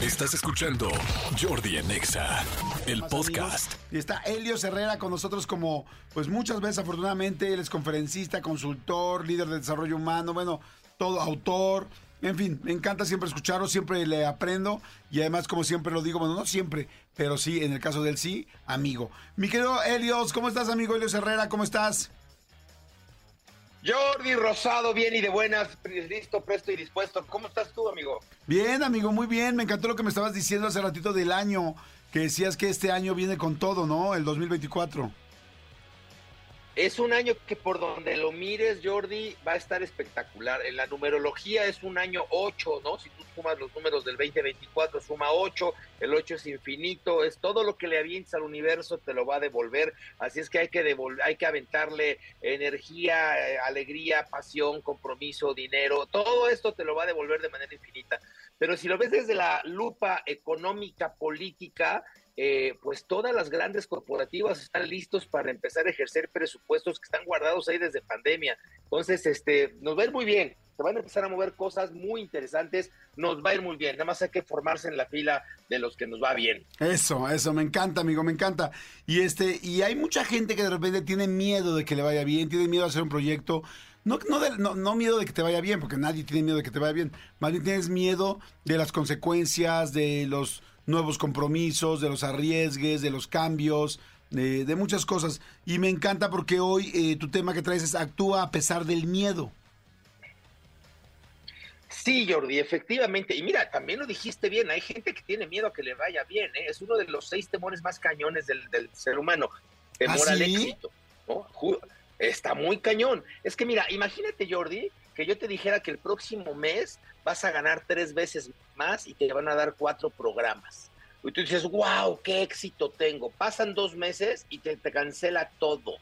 Estás escuchando Jordi Anexa, el podcast. Y está Elio Herrera con nosotros como, pues muchas veces afortunadamente, él es conferencista, consultor, líder de desarrollo humano, bueno, todo autor. En fin, me encanta siempre escucharlo, siempre le aprendo y además, como siempre lo digo, bueno, no siempre, pero sí, en el caso del sí, amigo. Mi querido Helios, ¿cómo estás, amigo Helios Herrera? ¿Cómo estás? Jordi Rosado, bien y de buenas, listo, presto y dispuesto. ¿Cómo estás tú, amigo? Bien, amigo, muy bien. Me encantó lo que me estabas diciendo hace ratito del año, que decías que este año viene con todo, ¿no? El 2024. Es un año que por donde lo mires, Jordi, va a estar espectacular. En la numerología es un año 8, ¿no? Si tú sumas los números del 2024, suma 8, el 8 es infinito, es todo lo que le avientes al universo te lo va a devolver. Así es que hay que hay que aventarle energía, eh, alegría, pasión, compromiso, dinero, todo esto te lo va a devolver de manera infinita. Pero si lo ves desde la lupa económica, política, eh, pues todas las grandes corporativas están listos para empezar a ejercer presupuestos que están guardados ahí desde pandemia. Entonces, este, nos va a ir muy bien, se van a empezar a mover cosas muy interesantes, nos va a ir muy bien, nada más hay que formarse en la fila de los que nos va bien. Eso, eso, me encanta, amigo, me encanta. Y este, y hay mucha gente que de repente tiene miedo de que le vaya bien, tiene miedo de hacer un proyecto. No, no, no, no, miedo de que te vaya bien, porque nadie tiene miedo de que te vaya bien. Más bien tienes miedo de las consecuencias, de los nuevos compromisos, de los arriesgues, de los cambios, de, muchas cosas. Y me encanta porque hoy eh, tu tema que traes es actúa a pesar del miedo. Sí, Jordi, efectivamente. Y mira, también lo dijiste bien, hay gente que tiene miedo a que le vaya bien, ¿eh? es uno de los seis temores más cañones del, ser humano, temor ¿Ah, al éxito. Está muy cañón. Es que mira, imagínate, Jordi, que yo te dijera que el próximo mes vas a ganar tres veces más y te van a dar cuatro programas. Y tú dices, wow, qué éxito tengo. Pasan dos meses y te, cancela todo.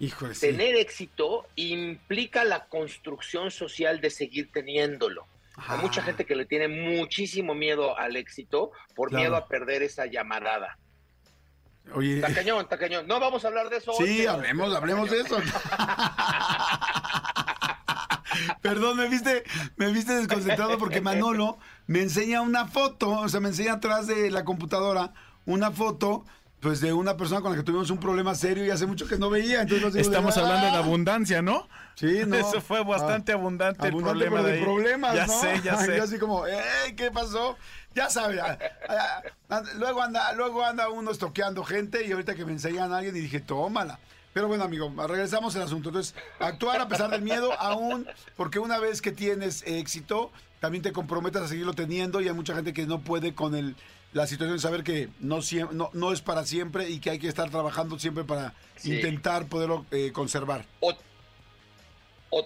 Híjole, Tener éxito implica la construcción social de seguir teniéndolo. Hay mucha gente que le tiene muchísimo miedo al éxito por miedo a perder esa llamadada. Oye. Está cañón, está cañón. No vamos a hablar de eso. Sí, hablemos, hablemos de eso. Perdón, me viste, me viste desconcentrado porque Manolo me enseña una foto, o sea, me enseña atrás de la computadora una foto pues de una persona con la que tuvimos un problema serio y hace mucho que no veía. Entonces Estamos hablando de abundancia, ¿no? Sí, no. Eso fue bastante ah, abundante, el problema de, problemas, ya sé, ya sé. Y así como, ¿qué pasó? Ya sabes, luego anda, luego anda uno estoqueando gente y ahorita que me enseñan a alguien y dije, tómala. Pero bueno, amigo, regresamos al asunto. Entonces, actuar a pesar del miedo, aún, porque una vez que tienes éxito, también te comprometes a seguirlo teniendo y hay mucha gente que no puede con el, la situación de saber que no, no, no es para siempre y que hay que estar trabajando siempre para intentar poderlo eh, conservar o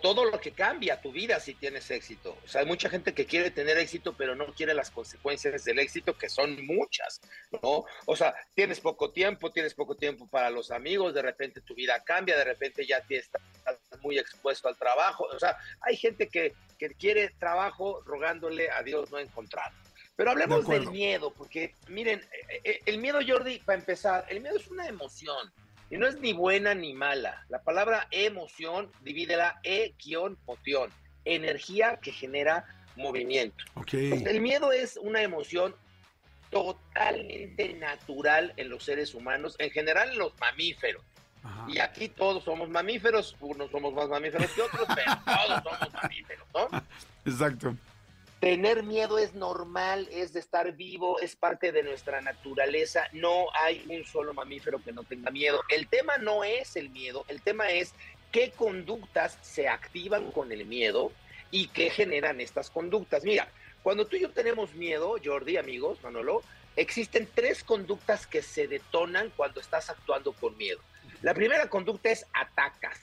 todo lo que cambia tu vida si tienes éxito. O sea, hay mucha gente que quiere tener éxito, pero no quiere las consecuencias del éxito, que son muchas, ¿no? O sea, tienes poco tiempo, tienes poco tiempo para los amigos, de repente tu vida cambia, de repente ya te estás muy expuesto al trabajo. O sea, hay gente que, que quiere trabajo rogándole a Dios no encontrar. Pero hablemos del miedo, porque miren, eh, eh, el miedo, Jordi, para empezar, el miedo es una emoción. Y no es ni buena ni mala. La palabra emoción, divídela e-moción, energía que genera movimiento. el miedo es una emoción totalmente natural en los seres humanos, en general en los mamíferos. Y aquí todos somos mamíferos, unos somos más mamíferos que otros, pero todos somos mamíferos, ¿no? Exacto. Tener miedo es normal, es de estar vivo, es parte de nuestra naturaleza. No hay un solo mamífero que no tenga miedo. El tema no es el miedo, el tema es qué conductas se activan con el miedo y qué generan estas conductas. Mira, cuando tú y yo tenemos miedo, Jordi, amigos, Manolo, existen tres conductas que se detonan cuando estás actuando con miedo. La primera conducta es atacas.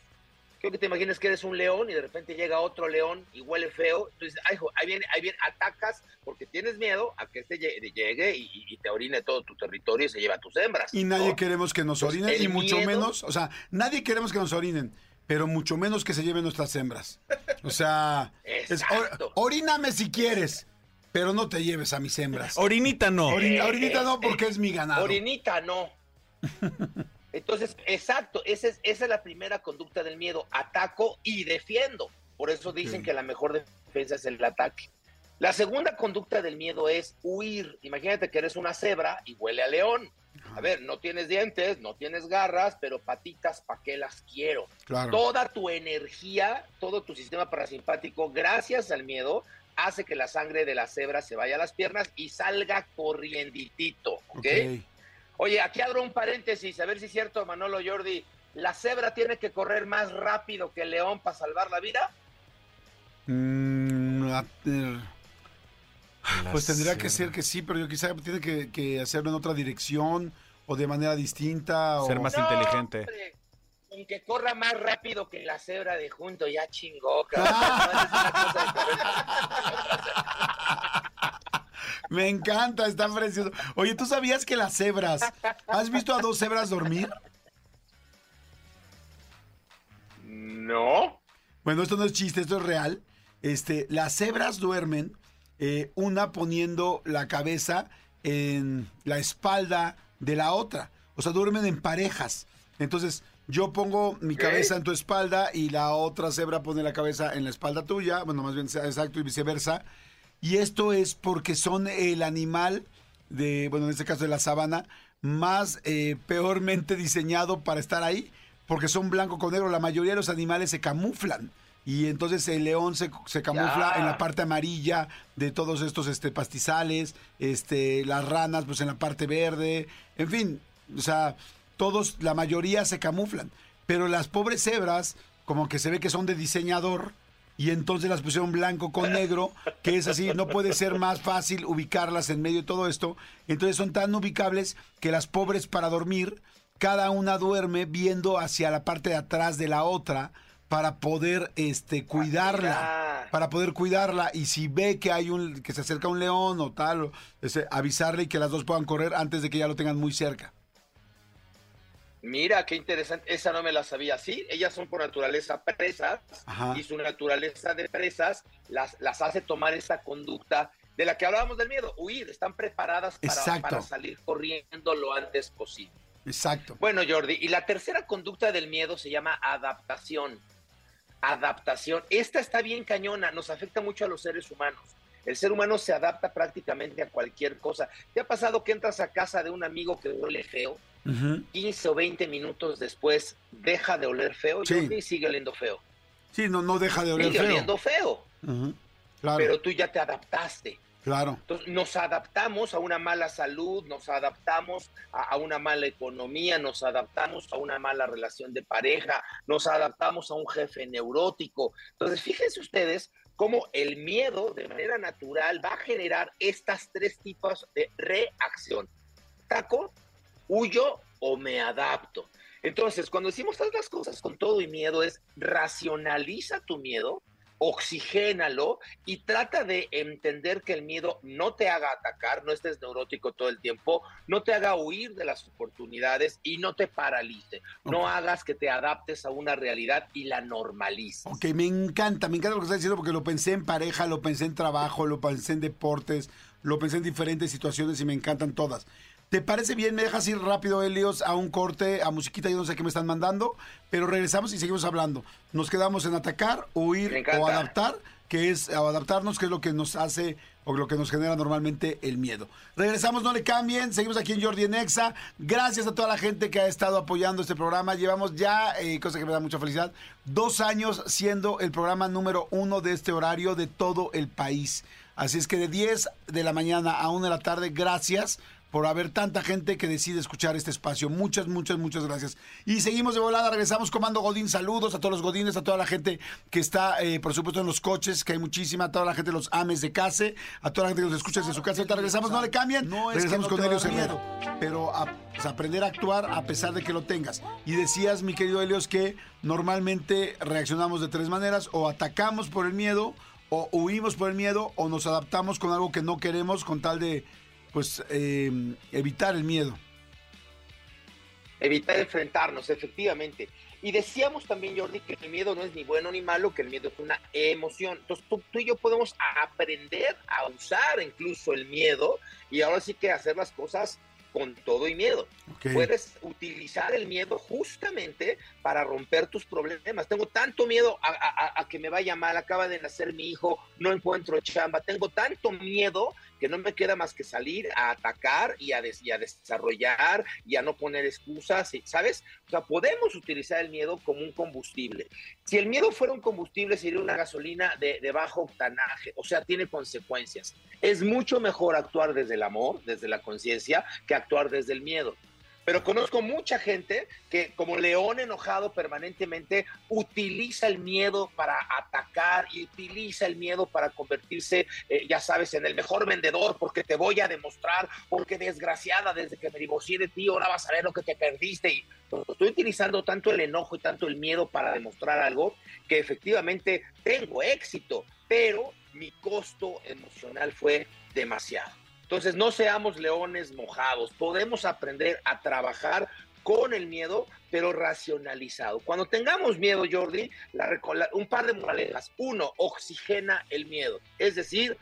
Creo que te imaginas que eres un león y de repente llega otro león y huele feo. Entonces, ay, ahí viene, ahí viene, atacas porque tienes miedo a que este llegue y, te orine todo tu territorio y se lleve a tus hembras. Y nadie queremos que nos orinen, y mucho menos, o sea, nadie queremos que nos orinen, pero mucho menos que se lleven nuestras hembras. O sea, oríname si quieres. Pero no te lleves a mis hembras. Orinita no. orinita no porque es mi ganado. Orinita no. Entonces, exacto, esa es, esa es la primera conducta del miedo, ataco y defiendo. Por eso dicen que la mejor defensa es el ataque. La segunda conducta del miedo es huir. Imagínate que eres una cebra y huele a león. A ver, no tienes dientes, no tienes garras, pero patitas, ¿para qué las quiero? Toda tu energía, todo tu sistema parasimpático, gracias al miedo, hace que la sangre de la cebra se vaya a las piernas y salga corrienditito, ¿ok? Oye, aquí abro un paréntesis, a ver si es cierto, Manolo Jordi, ¿la cebra tiene que correr más rápido que el león para salvar la vida? Mm, pues tendría que ser que sí, pero yo quizá tiene que, hacerlo en otra dirección o de manera distinta. Ser más inteligente. que corra más rápido que la cebra de junto, ya chingó. Me encanta, está precioso. Oye, ¿tú sabías que las cebras, has visto a dos cebras dormir? No. Bueno, esto no es chiste, esto es real. Este, las cebras duermen, eh, una poniendo la cabeza en la espalda de la otra. O sea, duermen en parejas. Entonces, yo pongo mi cabeza en tu espalda y la otra cebra pone la cabeza en la espalda tuya. Bueno, más bien exacto y viceversa. Y esto es porque son el animal de, bueno, en este caso de la sabana, más eh, peormente diseñado para estar ahí, porque son blanco con negro. La mayoría de los animales se camuflan. Y entonces el león se, camufla en la parte amarilla de todos estos este, pastizales, este, las ranas pues en la parte verde, en fin, o sea, todos, la mayoría se camuflan. Pero las pobres cebras, como que se ve que son de diseñador, y entonces las pusieron blanco con negro, que es así, no puede ser más fácil ubicarlas en medio de todo esto. Entonces son tan ubicables que las pobres para dormir, cada una duerme viendo hacia la parte de atrás de la otra para poder este cuidarla, para poder cuidarla y si ve que hay un que se acerca un león o tal, ese, avisarle y que las dos puedan correr antes de que ya lo tengan muy cerca. Mira, qué interesante. Esa no me la sabía. Sí, ellas son por naturaleza presas y su naturaleza de presas las, las hace tomar esa conducta de la que hablábamos del miedo, huir. Están preparadas para, para salir corriendo lo antes posible. Exacto. Bueno, Jordi, y la tercera conducta del miedo se llama adaptación. Adaptación. Esta está bien cañona, nos afecta mucho a los seres humanos. El ser humano se adapta prácticamente a cualquier cosa. ¿Te ha pasado que entras a casa de un amigo que huele feo? 15 o 20 minutos después deja de oler feo y sigue oliendo feo. Sí, no, no deja de oler sigue feo. oliendo feo. Pero tú ya te adaptaste. Claro. Entonces nos adaptamos a una mala salud, nos adaptamos a, una mala economía, nos adaptamos a una mala relación de pareja, nos adaptamos a un jefe neurótico. Entonces, fíjense ustedes cómo el miedo de manera natural va a generar estas tres tipos de reacción. Taco, huyo o me adapto. Entonces, cuando decimos todas las cosas con todo y miedo, es racionaliza tu miedo, oxigénalo y trata de entender que el miedo no te haga atacar, no estés neurótico todo el tiempo, no te haga huir de las oportunidades y no te paralice. No hagas que te adaptes a una realidad y la normalices. Ok, me encanta, me encanta lo que estás diciendo porque lo pensé en pareja, lo pensé en trabajo, lo pensé en deportes, lo pensé en diferentes situaciones y me encantan todas. ¿Te parece bien? Me dejas ir rápido, Helios, a un corte, a musiquita, yo no sé qué me están mandando, pero regresamos y seguimos hablando. Nos quedamos en atacar, huir o adaptar, que es o adaptarnos, que es lo que nos hace o lo que nos genera normalmente el miedo. Regresamos, no le cambien, seguimos aquí en Jordi Nexa. Gracias a toda la gente que ha estado apoyando este programa. Llevamos ya, eh, cosa que me da mucha felicidad, dos años siendo el programa número uno de este horario de todo el país. Así es que de 10 de la mañana a 1 de la tarde, gracias por haber tanta gente que decide escuchar este espacio. Muchas, muchas, muchas gracias. Y seguimos de volada, regresamos Comando Godín. Saludos a todos los Godines, a toda la gente que está, eh, por supuesto, en los coches, que hay muchísima, a toda la gente de los ames de casa, a toda la gente que nos escucha desde su casa. Ahorita regresamos, no le cambien. No regresamos con Helios Miedo. Pero a, pues, aprender a actuar a pesar de que lo tengas. Y decías, mi querido Helios, que normalmente reaccionamos de tres maneras: o atacamos por el miedo, o huimos por el miedo, o nos adaptamos con algo que no queremos con tal de pues eh, evitar el miedo. Evitar enfrentarnos, efectivamente. Y decíamos también, Jordi, que el miedo no es ni bueno ni malo, que el miedo es una emoción. Entonces tú, y yo podemos aprender a usar incluso el miedo y ahora sí que hacer las cosas con todo y miedo. Puedes utilizar el miedo justamente para romper tus problemas. Tengo tanto miedo a, a- a que me vaya mal, acaba de nacer mi hijo, no encuentro chamba, tengo tanto miedo que no me queda más que salir a atacar y a, desarrollar y a no poner excusas, ¿sabes? O sea, podemos utilizar el miedo como un combustible. Si el miedo fuera un combustible, sería una gasolina de bajo octanaje, o sea, tiene consecuencias. Es mucho mejor actuar desde el amor, desde la conciencia, que actuar desde el miedo. Pero conozco mucha gente que como león enojado permanentemente utiliza el miedo para atacar y utiliza el miedo para convertirse, eh, ya sabes, en el mejor vendedor porque te voy a demostrar, porque desgraciada, desde que me divorcié de ti, ahora vas a ver lo que te perdiste. Y estoy utilizando tanto el enojo y tanto el miedo para demostrar algo que efectivamente tengo éxito, pero mi costo emocional fue demasiado. Entonces, no seamos leones mojados. Podemos aprender a trabajar con el miedo, pero racionalizado. Cuando tengamos miedo, Jordi, la la- un par de moralejas. Uno, oxigena el miedo. Es decir,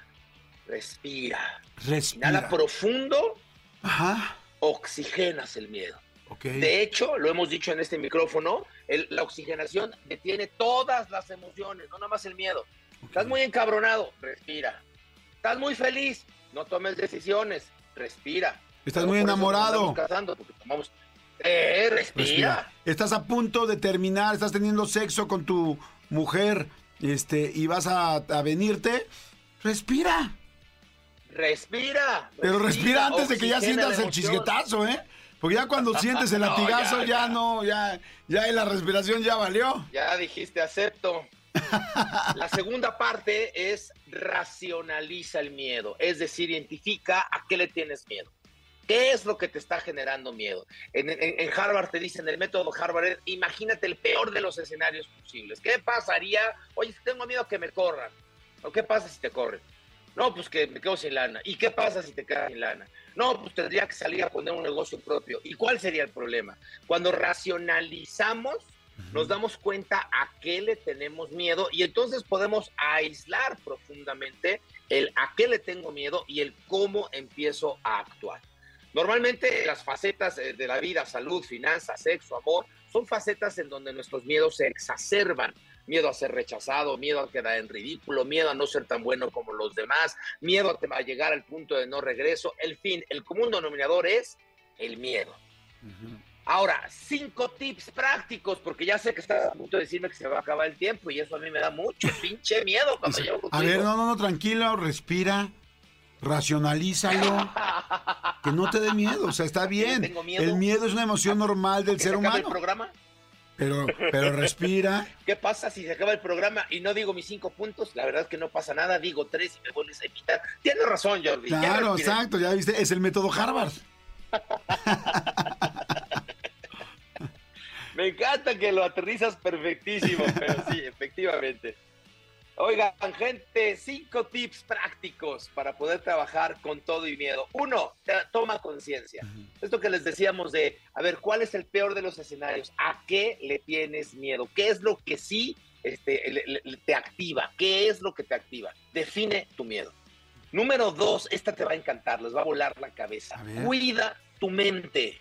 respira. Inhala Respira. profundo, Ajá. oxigenas el miedo. Ok. De hecho, lo hemos dicho en este micrófono, el- la oxigenación detiene todas las emociones, no nada más el miedo. Estás muy encabronado, respira. Estás muy feliz, no tomes decisiones, respira. Estás Pero muy enamorado. casando, porque tomamos- Eh, respira. Respira. Estás a punto de terminar, estás teniendo sexo con tu mujer, este, y vas a, a venirte. Respira. Respira. Pero respira antes de que ya sientas el emoción. chisguetazo, ¿eh? Porque ya cuando sientes el No, latigazo, ya, ya, ya. no, ya, ya la respiración ya valió. Ya dijiste acepto. La segunda parte es racionaliza el miedo, es decir, identifica a qué le tienes miedo. ¿Qué es lo que te está generando miedo? En, en- en Harvard te dicen, el método Harvard es, imagínate el peor de los escenarios posibles. ¿Qué pasaría? Oye, tengo miedo a que me corran. ¿O qué pasa si te corren? No, pues que me quedo sin lana. ¿Y qué pasa si te quedas sin lana? No, pues tendría que salir a poner un negocio propio. ¿Y cuál sería el problema? Cuando racionalizamos, nos damos cuenta a qué le tenemos miedo y entonces podemos aislar profundamente el a qué le tengo miedo y el cómo empiezo a actuar. Normalmente las facetas eh, de la vida, salud, finanzas, sexo, amor, son facetas en donde nuestros miedos se exacerban. Miedo a ser rechazado, miedo a quedar en ridículo, miedo a no ser tan bueno como los demás, miedo a, llegar al punto de no regreso. El fin, el común denominador es el miedo. Ahora, cinco tips prácticos, porque ya sé que estás a punto de decirme que se va a acabar el tiempo y eso a mí me da mucho pinche miedo cuando llego A ver, no, no, no, tranquilo, respira, racionalízalo, que no te dé miedo, o sea, está bien. tengo miedo. El miedo es una emoción normal del ¿Que se ser acabe el humano, programa? pero, pero respira. ¿Qué pasa si se acaba el programa y no digo mis cinco puntos? La verdad es que no pasa nada, digo tres y me vuelves a invitar. Tienes razón, Jordi. Claro, exacto, ya viste, es el método Harvard. Me encanta que lo aterrizas perfectísimo, pero sí, efectivamente. Oigan, gente, cinco tips prácticos para poder trabajar con todo y miedo. Uno, toma conciencia. Esto que les decíamos de, a ver, ¿cuál es el peor de los escenarios? ¿A qué le tienes miedo? ¿Qué es lo que sí este, le- le- te activa? ¿Qué es lo que te activa? Define tu miedo. Número dos, esta te va a encantar, les va a volar la cabeza. Cuida tu mente.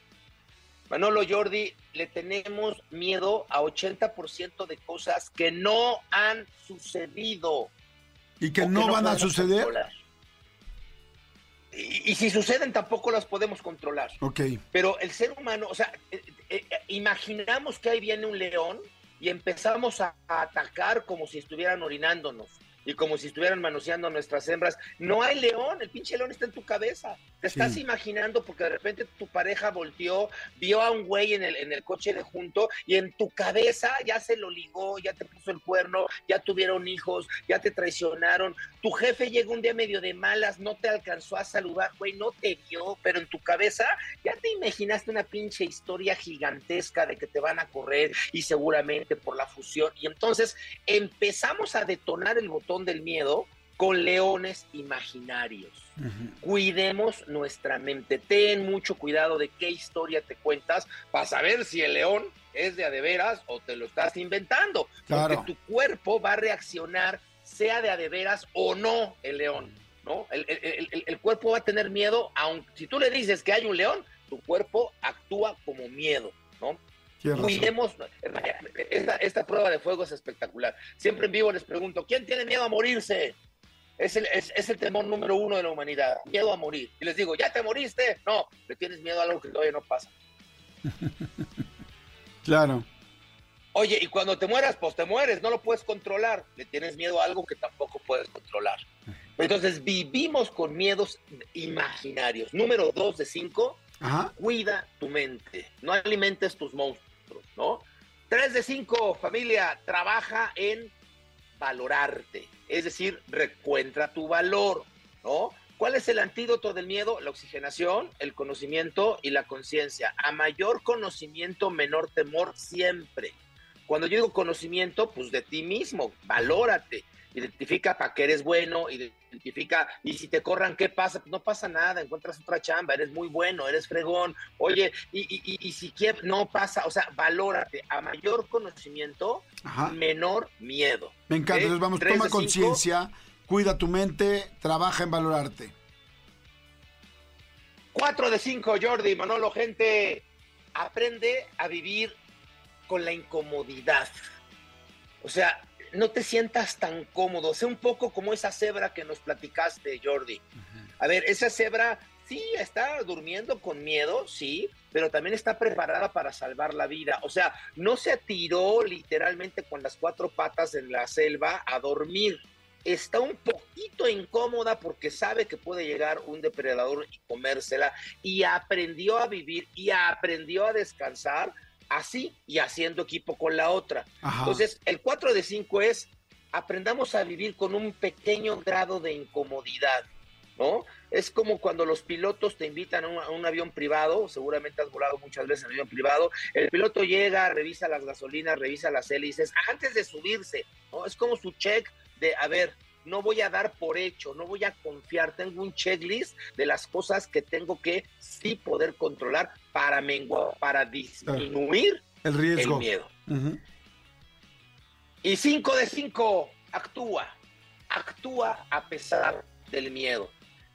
Manolo Jordi, le tenemos miedo a 80% de cosas que no han sucedido. Y que no van a suceder. controlar. Y, y si suceden, tampoco las podemos controlar. Ok, Pero el ser humano, o sea, eh, eh, eh, imaginamos que ahí viene un león y empezamos a, a atacar como si estuvieran orinándonos y como si estuvieran manoseando nuestras hembras. No hay león, el pinche león está en tu cabeza. Te Sí. estás imaginando porque de repente tu pareja volteó, vio a un güey en el, en el coche de junto y en tu cabeza ya se lo ligó, ya te puso el cuerno, ya tuvieron hijos, ya te traicionaron. Tu jefe llegó un día medio de malas, no te alcanzó a saludar, güey, no te vio, pero en tu cabeza ya te imaginaste una pinche historia gigantesca de que te van a correr y seguramente por la fusión. Y entonces empezamos a detonar el botón del miedo con leones imaginarios. Cuidemos nuestra mente. Ten mucho cuidado de qué historia te cuentas para saber si el león es de a de veras o te lo estás inventando. Claro. Porque tu cuerpo va a reaccionar, sea de a de veras o no el león. ¿no? El, el- el- el- el cuerpo va a tener miedo, aunque si tú le dices que hay un león, tu cuerpo actúa como miedo, ¿no? Cuidemos, esta, esta prueba de fuego es espectacular. Siempre en vivo les pregunto, ¿quién tiene miedo a morirse? Es el, es, es el, temor número uno de la humanidad, miedo a morir. Y les digo, ¿ya te moriste? No, le tienes miedo a algo que todavía no pasa. claro. Oye, y cuando te mueras, pues te mueres, no lo puedes controlar. Le tienes miedo a algo que tampoco puedes controlar. Entonces vivimos con miedos imaginarios. Número dos de cinco, cuida tu mente. No alimentes tus monstruos, ¿no? Tres de cinco, familia, trabaja en valorarte. Es decir, recuentra tu valor, ¿no? ¿Cuál es el antídoto del miedo? La oxigenación, el conocimiento y la conciencia. A mayor conocimiento, menor temor siempre. Cuando yo digo conocimiento, pues de ti mismo, valórate, identifica para qué eres bueno, identifica, y si te corran, ¿qué pasa? Pues no pasa nada, encuentras otra chamba, eres muy bueno, eres fregón, oye, y, si quieres, no pasa, o sea, valórate, a mayor conocimiento, menor miedo. Me encanta, entonces vamos, toma conciencia, cuida tu mente, trabaja en valorarte. Cuatro de cinco, Jordi, Manolo, gente, aprende a vivir con la incomodidad. O sea, no te sientas tan cómodo, sé un poco como esa cebra que nos platicaste, Jordi. A ver, esa cebra sí está durmiendo con miedo, sí, pero también está preparada para salvar la vida. O sea, no se tiró literalmente con las cuatro patas en la selva a dormir. Está un poquito incómoda porque sabe que puede llegar un depredador y comérsela y aprendió a vivir y aprendió a descansar así y haciendo equipo con la otra. Entonces, el 4 de 5 es aprendamos a vivir con un pequeño grado de incomodidad, ¿no? Es como cuando los pilotos te invitan a un, avión privado, seguramente has volado muchas veces en avión privado, el piloto llega, revisa las gasolinas, revisa las hélices, antes de subirse, ¿no? Es como su check de, a ver, no voy a dar por hecho, no voy a confiar, tengo un checklist de las cosas que tengo que sí poder controlar para menguar, para disminuir el riesgo. El miedo. Y cinco de cinco, actúa, actúa a pesar del miedo.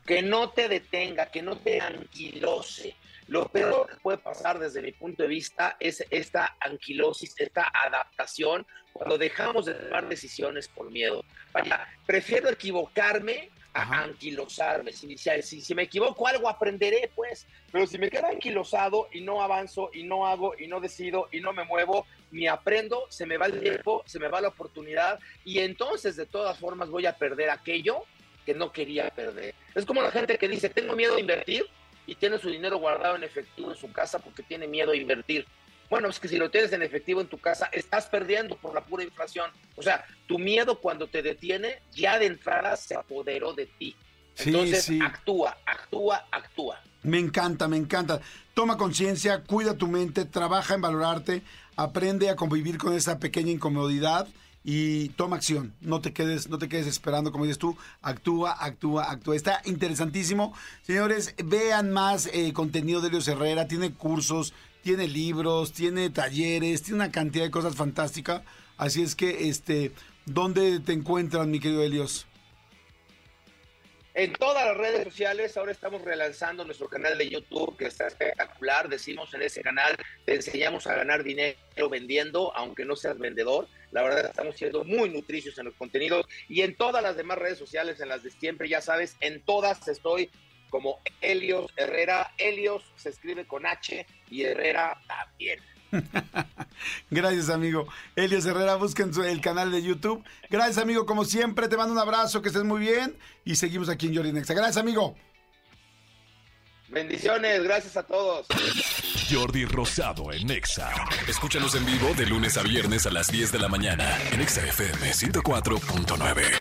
Que no te detenga, que no te anquilose, lo peor que puede pasar desde mi punto de vista es esta anquilosis, esta adaptación, cuando dejamos de tomar decisiones por miedo. Vaya, prefiero equivocarme a anquilosarme. Si, si, si, me equivoco algo, aprenderé, pues. Pero si me quedo anquilosado y no avanzo y no hago y no decido y no me muevo, ni aprendo, se me va el tiempo, se me va la oportunidad y entonces de todas formas voy a perder aquello que no quería perder. Es como la gente que dice, tengo miedo a invertir y tiene su dinero guardado en efectivo en su casa porque tiene miedo a invertir. Bueno, es que si lo tienes en efectivo en tu casa, estás perdiendo por la pura inflación. O sea, tu miedo cuando te detiene, ya de entrada se apoderó de ti. Entonces, actúa, actúa, actúa. Me encanta, me encanta. Toma conciencia, cuida tu mente, trabaja en valorarte, aprende a convivir con esa pequeña incomodidad y toma acción. No te quedes, no te quedes esperando, como dices tú, actúa, actúa, actúa. Está interesantísimo. Señores, vean más eh, contenido de Elios Herrera, tiene cursos, tiene libros, tiene talleres, tiene una cantidad de cosas fantásticas. Así es que, este, ¿dónde te encuentran, mi querido Elios? En todas las redes sociales, ahora estamos relanzando nuestro canal de YouTube, que está espectacular. Decimos en ese canal, te enseñamos a ganar dinero vendiendo, aunque no seas vendedor. La verdad, estamos siendo muy nutricios en los contenidos. Y en todas las demás redes sociales, en las de siempre, ya sabes, en todas estoy como Helios Herrera. Helios se escribe con H y Herrera también. Gracias, amigo. Elias Herrera, busquen el canal de YouTube. Gracias, amigo. Como siempre, te mando un abrazo, que estés muy bien. Y seguimos aquí en Jordi Nexa. Gracias, amigo. Bendiciones, gracias a todos. Jordi Rosado en Nexa. Escúchanos en vivo de lunes a viernes a las 10 de la mañana en Nexa FM 104.9.